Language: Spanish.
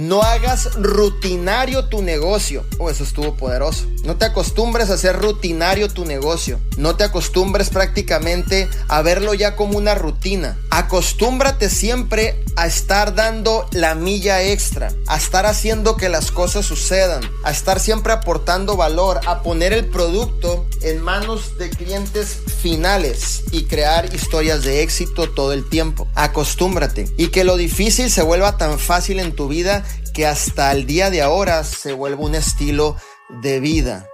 No hagas rutinario tu negocio. Oh, eso estuvo poderoso. No te acostumbres a hacer rutinario tu negocio. No te acostumbres prácticamente a verlo ya como una rutina. Acostúmbrate siempre a estar dando la milla extra, a estar haciendo que las cosas sucedan, a estar siempre aportando valor, a poner el producto en manos de clientes finales y crear historias de éxito todo el tiempo. Acostúmbrate y que lo difícil se vuelva tan fácil en tu vida que hasta el día de ahora se vuelva un estilo de vida.